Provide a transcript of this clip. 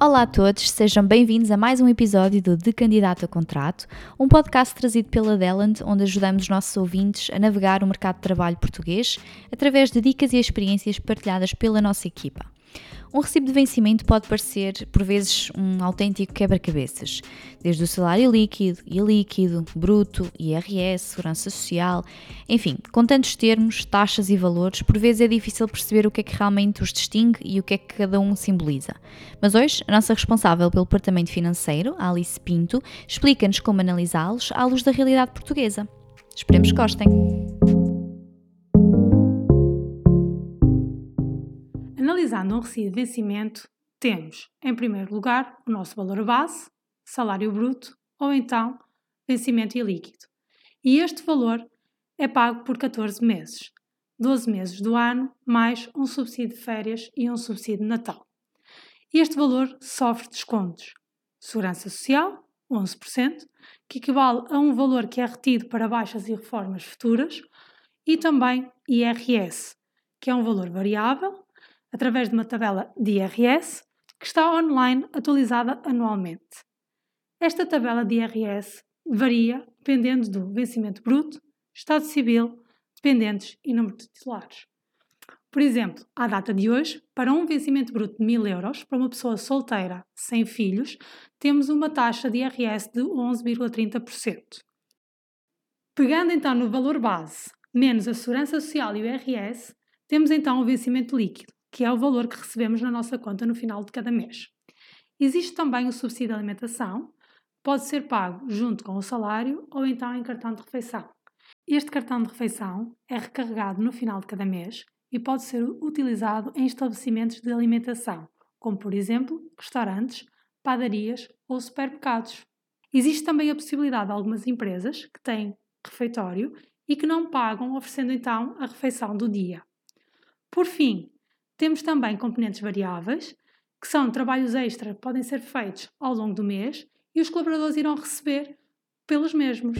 Olá a todos, sejam bem-vindos a mais um episódio do De Candidato a Contrato, um podcast trazido pela Deland, onde ajudamos os nossos ouvintes a navegar o mercado de trabalho português através de dicas e experiências partilhadas pela nossa equipa. Um recibo de vencimento pode parecer, por vezes, um autêntico quebra-cabeças, desde o salário líquido, e líquido, bruto, IRS, segurança social, enfim, com tantos termos, taxas e valores, por vezes é difícil perceber o que é que realmente os distingue e o que é que cada um simboliza. Mas hoje, a nossa responsável pelo departamento financeiro, Alice Pinto, explica-nos como analisá-los à luz da realidade portuguesa. Esperemos que gostem! Analisando um recibo de vencimento, temos, em primeiro lugar, o nosso valor base, salário bruto ou então vencimento ilíquido. E este valor é pago por 14 meses, 12 meses do ano, mais um subsídio de férias e um subsídio de Natal. Este valor sofre descontos. Segurança Social, 11%, que equivale a um valor que é retido para baixas e reformas futuras, e também IRS, que é um valor variável, através de uma tabela de IRS que está online atualizada anualmente. Esta tabela de IRS varia dependendo do vencimento bruto, estado civil, dependentes e número de titulares. Por exemplo, à data de hoje, para um vencimento bruto de 1000 euros, para uma pessoa solteira sem filhos, temos uma taxa de IRS de 11,30%. Pegando então no valor base, menos a segurança social e o IRS, temos então o vencimento líquido, que é o valor que recebemos na nossa conta no final de cada mês. Existe também o subsídio de alimentação, pode ser pago junto com o salário ou então em cartão de refeição. Este cartão de refeição é recarregado no final de cada mês e pode ser utilizado em estabelecimentos de alimentação, como por exemplo restaurantes, padarias ou supermercados. Existe também a possibilidade de algumas empresas que têm refeitório e que não pagam, oferecendo então a refeição do dia. Por fim, temos também componentes variáveis, que são trabalhos extra que podem ser feitos ao longo do mês e os colaboradores irão receber pelos mesmos.